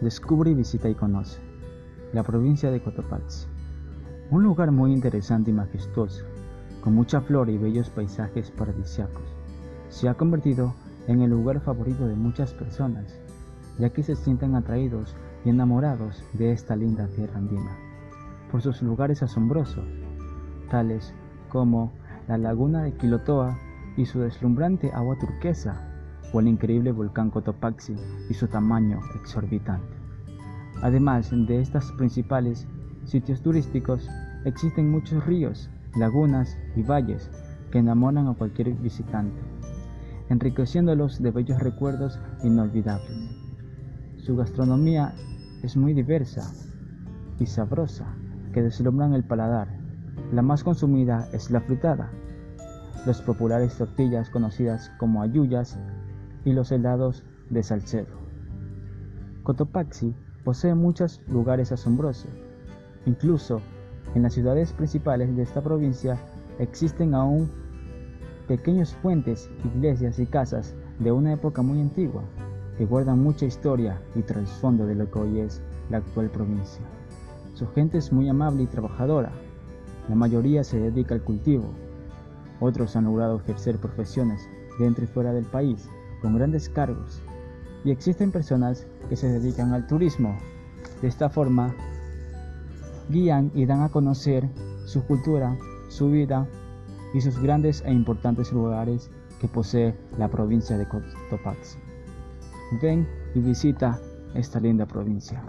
Descubre, visita y conoce la provincia de Cotopaxi. Un lugar muy interesante y majestuoso, con mucha flora y bellos paisajes paradisíacos. Se ha convertido en el lugar favorito de muchas personas, ya que se sienten atraídos y enamorados de esta linda tierra andina, por sus lugares asombrosos, tales como la laguna de Quilotoa y su deslumbrante agua turquesa, o el increíble volcán Cotopaxi y su tamaño exorbitante. Además de estos principales sitios turísticos, existen muchos ríos, lagunas y valles que enamoran a cualquier visitante, enriqueciéndolos de bellos recuerdos inolvidables. Su gastronomía es muy diversa y sabrosa, que deslumbran el paladar. La más consumida es la fritada, los populares tortillas conocidas como ayuyas y los helados de Salcedo. Cotopaxi posee muchos lugares asombrosos. Incluso en las ciudades principales de esta provincia existen aún pequeños puentes, iglesias y casas de una época muy antigua que guardan mucha historia y trasfondo de lo que hoy es la actual provincia. Su gente es muy amable y trabajadora. La mayoría se dedica al cultivo. Otros han logrado ejercer profesiones dentro y fuera del país con grandes cargos y existen personas que se dedican al turismo. De esta forma, guían y dan a conocer su cultura, su vida y sus grandes e importantes lugares que posee la provincia de Cotopaxi. Ven y visita esta linda provincia.